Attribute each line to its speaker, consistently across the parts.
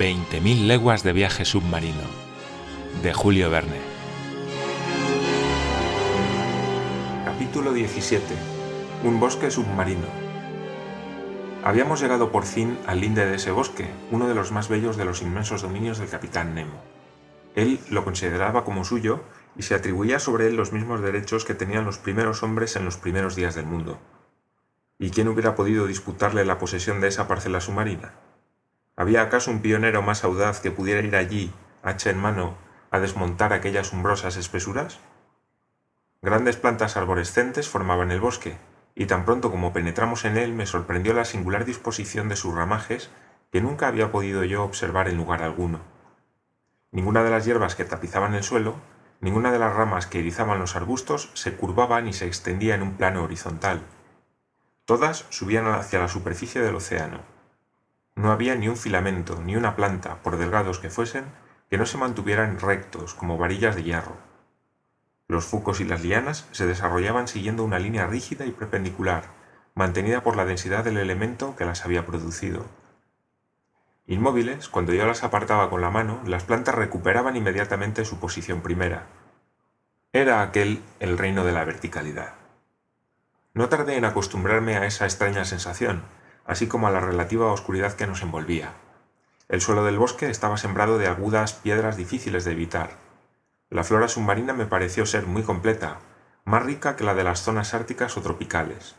Speaker 1: 20.000 leguas de viaje submarino de Julio Verne.
Speaker 2: Capítulo 17. Un bosque submarino. Habíamos llegado por fin al linde de ese bosque, uno de los más bellos de los inmensos dominios del capitán Nemo. Él lo consideraba como suyo y se atribuía sobre él los mismos derechos que tenían los primeros hombres en los primeros días del mundo. ¿Y quién hubiera podido disputarle la posesión de esa parcela submarina? ¿Había acaso un pionero más audaz que pudiera ir allí, hacha en mano, a desmontar aquellas umbrosas espesuras? Grandes plantas arborescentes formaban el bosque, y tan pronto como penetramos en él me sorprendió la singular disposición de sus ramajes que nunca había podido yo observar en lugar alguno. Ninguna de las hierbas que tapizaban el suelo, ninguna de las ramas que erizaban los arbustos se curvaba ni se extendía en un plano horizontal. Todas subían hacia la superficie del océano, no había ni un filamento, ni una planta, por delgados que fuesen, que no se mantuvieran rectos como varillas de hierro. Los fucos y las lianas se desarrollaban siguiendo una línea rígida y perpendicular, mantenida por la densidad del elemento que las había producido. Inmóviles, cuando yo las apartaba con la mano, las plantas recuperaban inmediatamente su posición primera. Era aquel el reino de la verticalidad. No tardé en acostumbrarme a esa extraña sensación, así como a la relativa oscuridad que nos envolvía. El suelo del bosque estaba sembrado de agudas piedras difíciles de evitar. La flora submarina me pareció ser muy completa, más rica que la de las zonas árticas o tropicales.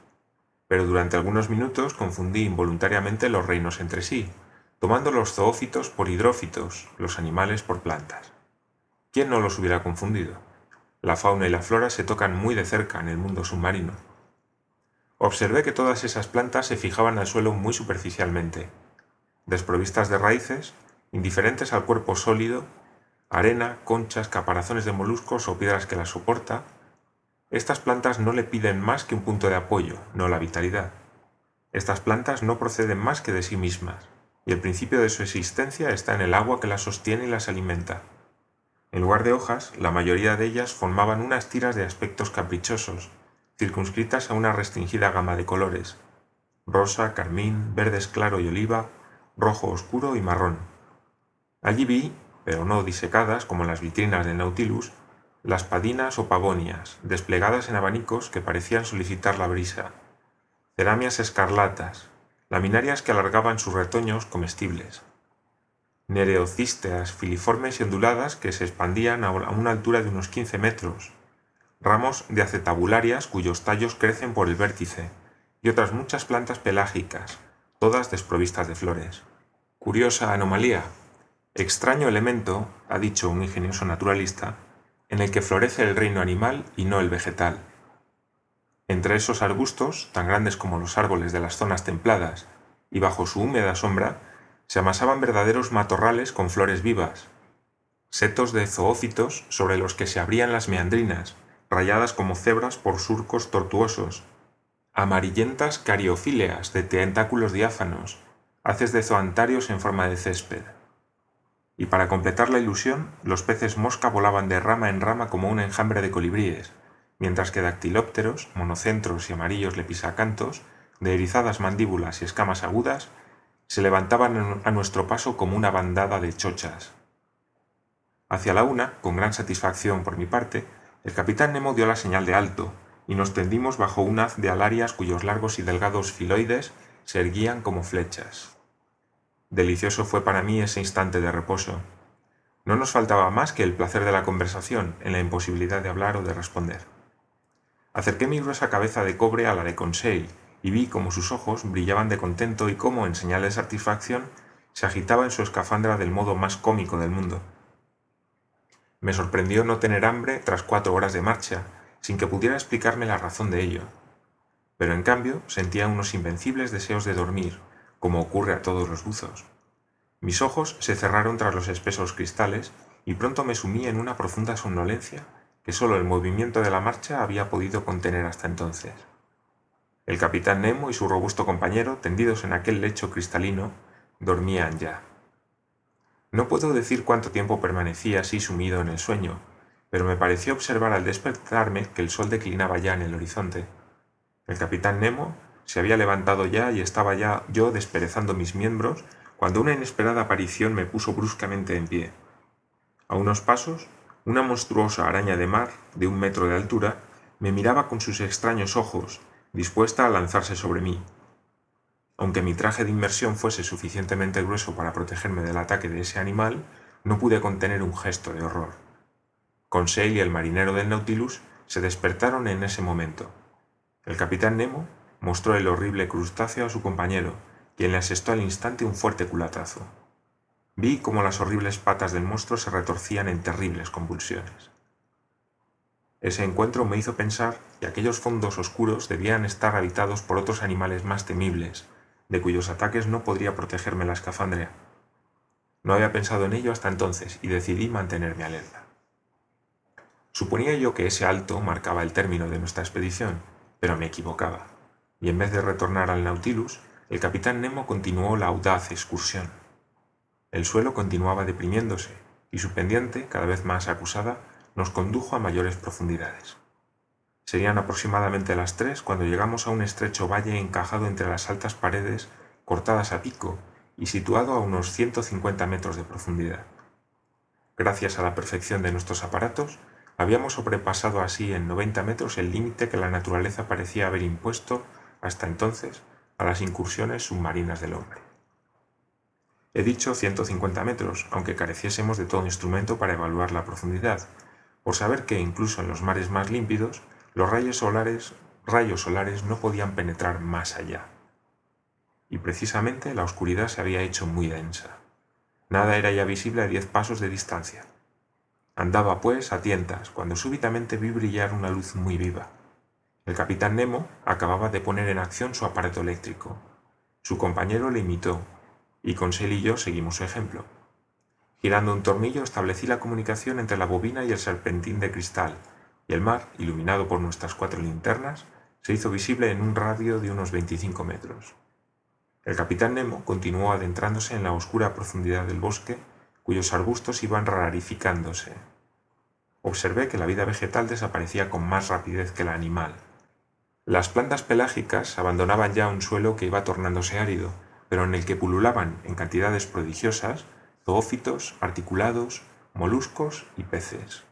Speaker 2: Pero durante algunos minutos confundí involuntariamente los reinos entre sí, tomando los zoófitos por hidrófitos, los animales por plantas. ¿Quién no los hubiera confundido? La fauna y la flora se tocan muy de cerca en el mundo submarino. Observé que todas esas plantas se fijaban al suelo muy superficialmente, desprovistas de raíces, indiferentes al cuerpo sólido, arena, conchas, caparazones de moluscos o piedras que las soporta, estas plantas no le piden más que un punto de apoyo, no la vitalidad. Estas plantas no proceden más que de sí mismas, y el principio de su existencia está en el agua que las sostiene y las alimenta. En lugar de hojas, la mayoría de ellas formaban unas tiras de aspectos caprichosos, circunscritas a una restringida gama de colores, rosa, carmín, verdes claro y oliva, rojo oscuro y marrón. Allí vi, pero no disecadas como en las vitrinas del Nautilus, las padinas o pavonias, desplegadas en abanicos que parecían solicitar la brisa, ceramias escarlatas, laminarias que alargaban sus retoños comestibles, nereocísteas filiformes y onduladas que se expandían a una altura de unos 15 metros, ramos de acetabularias cuyos tallos crecen por el vértice, y otras muchas plantas pelágicas, todas desprovistas de flores. Curiosa anomalía, extraño elemento, ha dicho un ingenioso naturalista, en el que florece el reino animal y no el vegetal. Entre esos arbustos, tan grandes como los árboles de las zonas templadas, y bajo su húmeda sombra, se amasaban verdaderos matorrales con flores vivas, setos de zoófitos sobre los que se abrían las meandrinas, rayadas como cebras por surcos tortuosos, amarillentas cariofíleas de tentáculos diáfanos, haces de zoantarios en forma de césped. Y para completar la ilusión, los peces mosca volaban de rama en rama como un enjambre de colibríes, mientras que dactilópteros, monocentros y amarillos lepisacantos, de erizadas mandíbulas y escamas agudas, se levantaban a nuestro paso como una bandada de chochas. Hacia la una, con gran satisfacción por mi parte, el capitán Nemo dio la señal de alto, y nos tendimos bajo un haz de alarias cuyos largos y delgados filoides se erguían como flechas. Delicioso fue para mí ese instante de reposo. No nos faltaba más que el placer de la conversación en la imposibilidad de hablar o de responder. Acerqué mi gruesa cabeza de cobre a la de Conseil y vi cómo sus ojos brillaban de contento y cómo, en señal de satisfacción, se agitaba en su escafandra del modo más cómico del mundo. Me sorprendió no tener hambre tras cuatro horas de marcha, sin que pudiera explicarme la razón de ello. Pero en cambio sentía unos invencibles deseos de dormir, como ocurre a todos los buzos. Mis ojos se cerraron tras los espesos cristales y pronto me sumí en una profunda somnolencia que sólo el movimiento de la marcha había podido contener hasta entonces. El capitán Nemo y su robusto compañero, tendidos en aquel lecho cristalino, dormían ya. No puedo decir cuánto tiempo permanecí así sumido en el sueño, pero me pareció observar al despertarme que el sol declinaba ya en el horizonte. El capitán Nemo se había levantado ya y estaba ya yo desperezando mis miembros cuando una inesperada aparición me puso bruscamente en pie. A unos pasos, una monstruosa araña de mar, de un metro de altura, me miraba con sus extraños ojos, dispuesta a lanzarse sobre mí. Aunque mi traje de inmersión fuese suficientemente grueso para protegerme del ataque de ese animal, no pude contener un gesto de horror. Conseil y el marinero del Nautilus se despertaron en ese momento. El capitán Nemo mostró el horrible crustáceo a su compañero, quien le asestó al instante un fuerte culatazo. Vi cómo las horribles patas del monstruo se retorcían en terribles convulsiones. Ese encuentro me hizo pensar que aquellos fondos oscuros debían estar habitados por otros animales más temibles, de cuyos ataques no podría protegerme la escafandria. No había pensado en ello hasta entonces y decidí mantenerme alerta. Suponía yo que ese alto marcaba el término de nuestra expedición, pero me equivocaba, y en vez de retornar al Nautilus, el capitán Nemo continuó la audaz excursión. El suelo continuaba deprimiéndose, y su pendiente, cada vez más acusada, nos condujo a mayores profundidades. Serían aproximadamente las tres cuando llegamos a un estrecho valle encajado entre las altas paredes cortadas a pico y situado a unos 150 metros de profundidad. Gracias a la perfección de nuestros aparatos, habíamos sobrepasado así en 90 metros el límite que la naturaleza parecía haber impuesto hasta entonces a las incursiones submarinas del hombre. He dicho 150 metros, aunque careciésemos de todo instrumento para evaluar la profundidad, por saber que incluso en los mares más límpidos, los rayos solares, rayos solares no podían penetrar más allá. Y precisamente la oscuridad se había hecho muy densa. Nada era ya visible a diez pasos de distancia. Andaba, pues, a tientas, cuando súbitamente vi brillar una luz muy viva. El capitán Nemo acababa de poner en acción su aparato eléctrico. Su compañero le imitó, y Conseil y yo seguimos su ejemplo. Girando un tornillo establecí la comunicación entre la bobina y el serpentín de cristal, y el mar, iluminado por nuestras cuatro linternas, se hizo visible en un radio de unos 25 metros. El capitán Nemo continuó adentrándose en la oscura profundidad del bosque, cuyos arbustos iban rarificándose. Observé que la vida vegetal desaparecía con más rapidez que la animal. Las plantas pelágicas abandonaban ya un suelo que iba tornándose árido, pero en el que pululaban en cantidades prodigiosas zoófitos, articulados, moluscos y peces.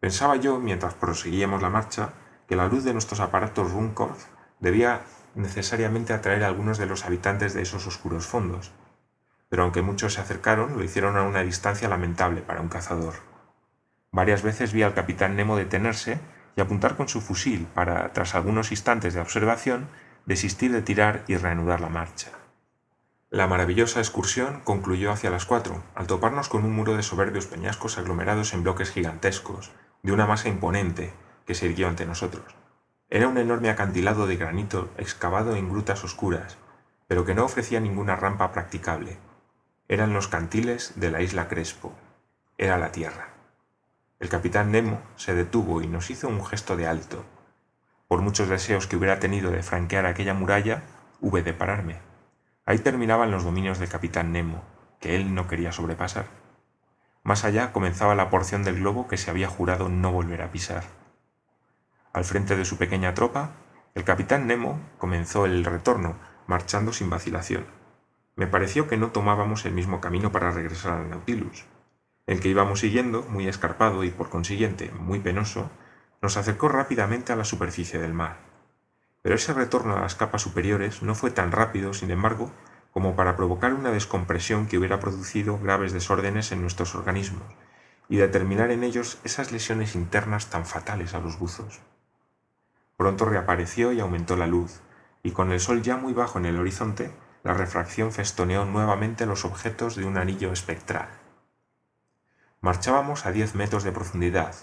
Speaker 2: Pensaba yo, mientras proseguíamos la marcha, que la luz de nuestros aparatos Runcorf debía necesariamente atraer a algunos de los habitantes de esos oscuros fondos, pero aunque muchos se acercaron, lo hicieron a una distancia lamentable para un cazador. Varias veces vi al capitán Nemo detenerse y apuntar con su fusil para, tras algunos instantes de observación, desistir de tirar y reanudar la marcha. La maravillosa excursión concluyó hacia las cuatro, al toparnos con un muro de soberbios peñascos aglomerados en bloques gigantescos, de una masa imponente, que se irguió ante nosotros. Era un enorme acantilado de granito excavado en grutas oscuras, pero que no ofrecía ninguna rampa practicable. Eran los cantiles de la isla Crespo. Era la tierra. El capitán Nemo se detuvo y nos hizo un gesto de alto. Por muchos deseos que hubiera tenido de franquear aquella muralla, hube de pararme Ahí terminaban los dominios del capitán Nemo, que él no quería sobrepasar. Más allá comenzaba la porción del globo que se había jurado no volver a pisar. Al frente de su pequeña tropa, el capitán Nemo comenzó el retorno, marchando sin vacilación. Me pareció que no tomábamos el mismo camino para regresar al Nautilus. El que íbamos siguiendo, muy escarpado y por consiguiente muy penoso, nos acercó rápidamente a la superficie del mar. Pero ese retorno a las capas superiores no fue tan rápido, sin embargo, como para provocar una descompresión que hubiera producido graves desórdenes en nuestros organismos y determinar en ellos esas lesiones internas tan fatales a los buzos. Pronto reapareció y aumentó la luz, y con el sol ya muy bajo en el horizonte, la refracción festoneó nuevamente los objetos de un anillo espectral. Marchábamos a diez metros de profundidad,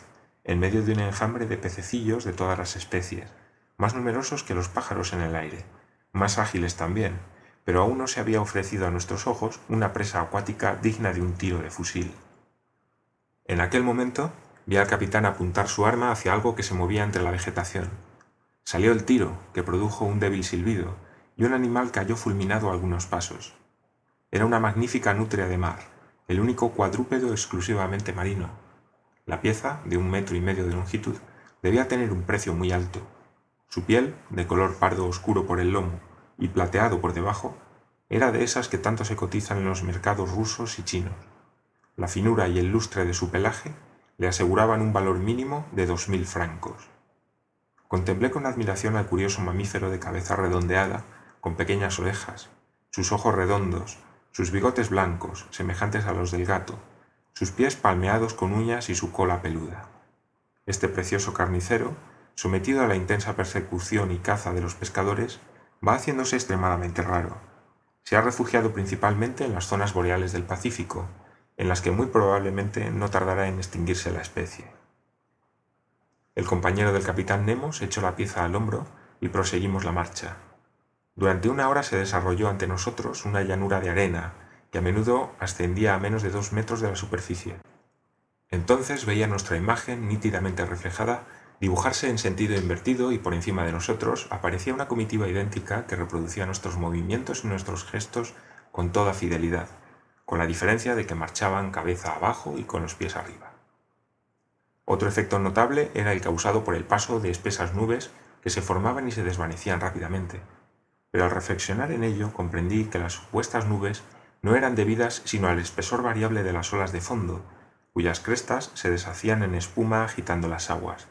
Speaker 2: en medio de un enjambre de pececillos de todas las especies, más numerosos que los pájaros en el aire, más ágiles también, pero aún no se había ofrecido a nuestros ojos una presa acuática digna de un tiro de fusil. En aquel momento vi al capitán apuntar su arma hacia algo que se movía entre la vegetación. Salió el tiro, que produjo un débil silbido, y un animal cayó fulminado a algunos pasos. Era una magnífica nutria de mar, el único cuadrúpedo exclusivamente marino. La pieza, de un metro y medio de longitud, debía tener un precio muy alto, su piel, de color pardo oscuro por el lomo y plateado por debajo, era de esas que tanto se cotizan en los mercados rusos y chinos. La finura y el lustre de su pelaje le aseguraban un valor mínimo de dos mil francos. Contemplé con admiración al curioso mamífero de cabeza redondeada, con pequeñas orejas, sus ojos redondos, sus bigotes blancos, semejantes a los del gato, sus pies palmeados con uñas y su cola peluda. Este precioso carnicero, sometido a la intensa persecución y caza de los pescadores, va haciéndose extremadamente raro. Se ha refugiado principalmente en las zonas boreales del Pacífico, en las que muy probablemente no tardará en extinguirse la especie. El compañero del capitán Nemo echó la pieza al hombro y proseguimos la marcha. Durante una hora se desarrolló ante nosotros una llanura de arena que a menudo ascendía a menos de dos metros de la superficie. Entonces veía nuestra imagen nítidamente reflejada dibujarse en sentido invertido y por encima de nosotros aparecía una comitiva idéntica que reproducía nuestros movimientos y nuestros gestos con toda fidelidad, con la diferencia de que marchaban cabeza abajo y con los pies arriba. Otro efecto notable era el causado por el paso de espesas nubes que se formaban y se desvanecían rápidamente, pero al reflexionar en ello comprendí que las supuestas nubes no eran debidas sino al espesor variable de las olas de fondo, cuyas crestas se deshacían en espuma agitando las aguas.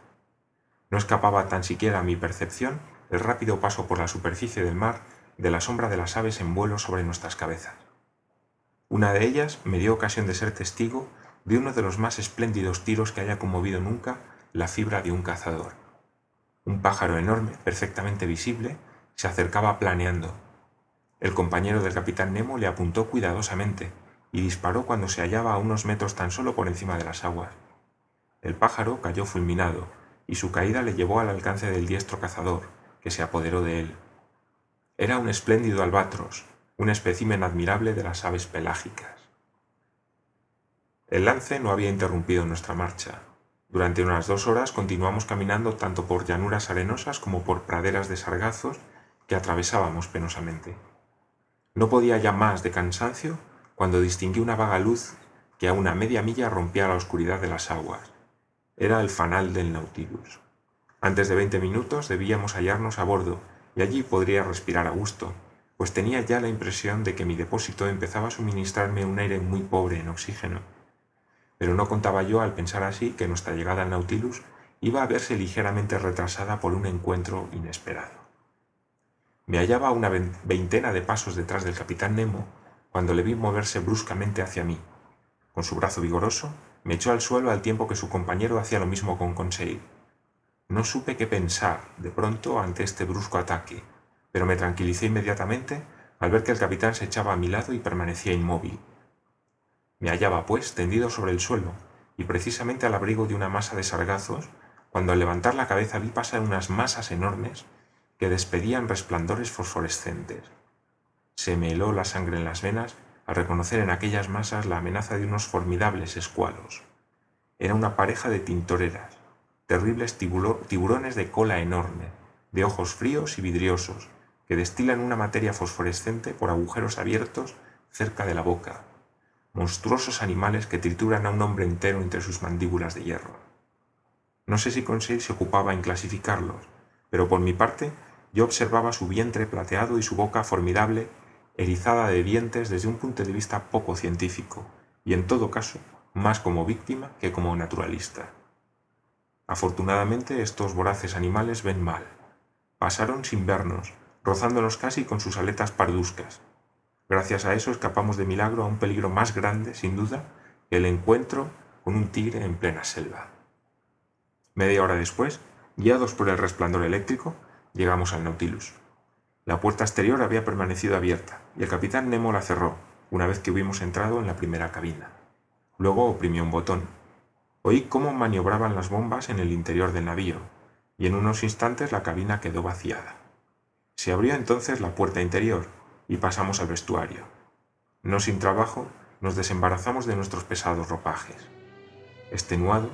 Speaker 2: No escapaba tan siquiera a mi percepción el rápido paso por la superficie del mar de la sombra de las aves en vuelo sobre nuestras cabezas. Una de ellas me dio ocasión de ser testigo de uno de los más espléndidos tiros que haya conmovido nunca la fibra de un cazador. Un pájaro enorme, perfectamente visible, se acercaba planeando. El compañero del capitán Nemo le apuntó cuidadosamente y disparó cuando se hallaba a unos metros tan solo por encima de las aguas. El pájaro cayó fulminado y su caída le llevó al alcance del diestro cazador, que se apoderó de él. Era un espléndido albatros, un espécimen admirable de las aves pelágicas. El lance no había interrumpido nuestra marcha. Durante unas dos horas continuamos caminando tanto por llanuras arenosas como por praderas de sargazos que atravesábamos penosamente. No podía ya más de cansancio cuando distinguí una vaga luz que a una media milla rompía la oscuridad de las aguas. Era el fanal del Nautilus. Antes de veinte minutos debíamos hallarnos a bordo y allí podría respirar a gusto, pues tenía ya la impresión de que mi depósito empezaba a suministrarme un aire muy pobre en oxígeno. Pero no contaba yo al pensar así que nuestra llegada al Nautilus iba a verse ligeramente retrasada por un encuentro inesperado. Me hallaba una veintena de pasos detrás del capitán Nemo cuando le vi moverse bruscamente hacia mí. Con su brazo vigoroso, me echó al suelo al tiempo que su compañero hacía lo mismo con Conseil. No supe qué pensar, de pronto, ante este brusco ataque, pero me tranquilicé inmediatamente al ver que el capitán se echaba a mi lado y permanecía inmóvil. Me hallaba, pues, tendido sobre el suelo, y precisamente al abrigo de una masa de sargazos, cuando al levantar la cabeza vi pasar unas masas enormes que despedían resplandores fosforescentes. Se me heló la sangre en las venas al reconocer en aquellas masas la amenaza de unos formidables escualos. Era una pareja de tintoreras, terribles tiburones de cola enorme, de ojos fríos y vidriosos, que destilan una materia fosforescente por agujeros abiertos cerca de la boca, monstruosos animales que trituran a un hombre entero entre sus mandíbulas de hierro. No sé si Conseil se ocupaba en clasificarlos, pero por mi parte yo observaba su vientre plateado y su boca formidable, erizada de dientes desde un punto de vista poco científico, y en todo caso, más como víctima que como naturalista. Afortunadamente estos voraces animales ven mal. Pasaron sin vernos, rozándonos casi con sus aletas parduscas. Gracias a eso escapamos de milagro a un peligro más grande, sin duda, que el encuentro con un tigre en plena selva. Media hora después, guiados por el resplandor eléctrico, llegamos al Nautilus. La puerta exterior había permanecido abierta y el capitán Nemo la cerró una vez que hubimos entrado en la primera cabina. Luego oprimió un botón. Oí cómo maniobraban las bombas en el interior del navío y en unos instantes la cabina quedó vaciada. Se abrió entonces la puerta interior y pasamos al vestuario. No sin trabajo, nos desembarazamos de nuestros pesados ropajes. Extenuado,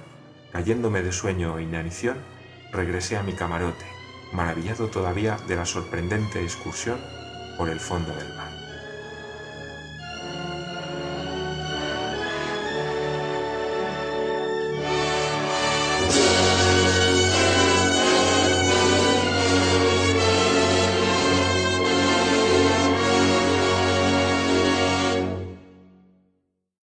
Speaker 2: cayéndome de sueño e inanición, regresé a mi camarote maravillado todavía de la sorprendente excursión por el fondo del mar.